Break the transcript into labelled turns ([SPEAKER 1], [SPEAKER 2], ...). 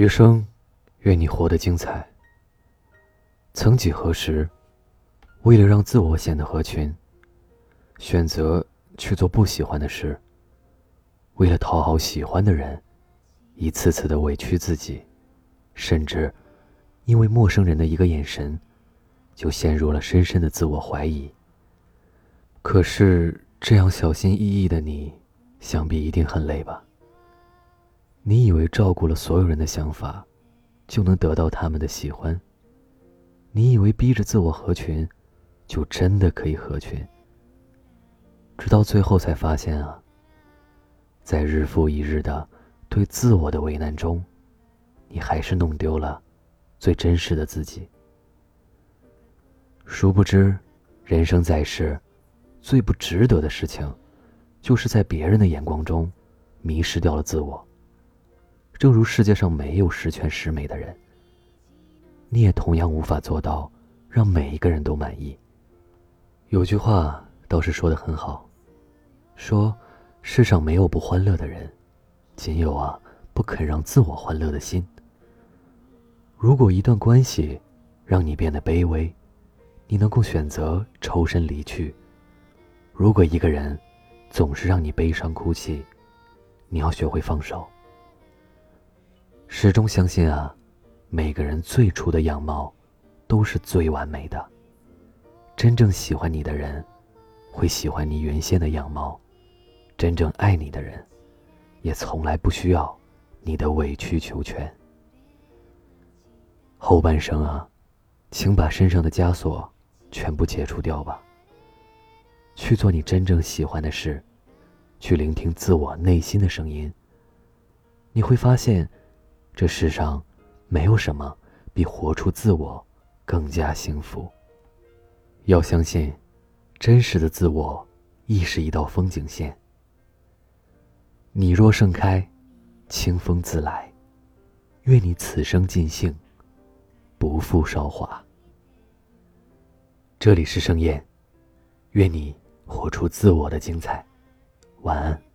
[SPEAKER 1] 余生，愿你活得精彩。曾几何时，为了让自我显得合群，选择去做不喜欢的事；为了讨好喜欢的人，一次次的委屈自己，甚至因为陌生人的一个眼神，就陷入了深深的自我怀疑。可是，这样小心翼翼的你，想必一定很累吧？你以为照顾了所有人的想法，就能得到他们的喜欢？你以为逼着自我合群，就真的可以合群？直到最后才发现啊，在日复一日的对自我的为难中，你还是弄丢了最真实的自己。殊不知，人生在世，最不值得的事情，就是在别人的眼光中，迷失掉了自我。正如世界上没有十全十美的人，你也同样无法做到让每一个人都满意。有句话倒是说的很好，说世上没有不欢乐的人，仅有啊不肯让自我欢乐的心。如果一段关系让你变得卑微，你能够选择抽身离去；如果一个人总是让你悲伤哭泣，你要学会放手。始终相信啊，每个人最初的样貌都是最完美的。真正喜欢你的人，会喜欢你原先的样貌；真正爱你的人，也从来不需要你的委曲求全。后半生啊，请把身上的枷锁全部解除掉吧。去做你真正喜欢的事，去聆听自我内心的声音。你会发现。这世上，没有什么比活出自我更加幸福。要相信，真实的自我亦是一道风景线。你若盛开，清风自来。愿你此生尽兴，不负韶华。这里是盛宴，愿你活出自我的精彩。晚安。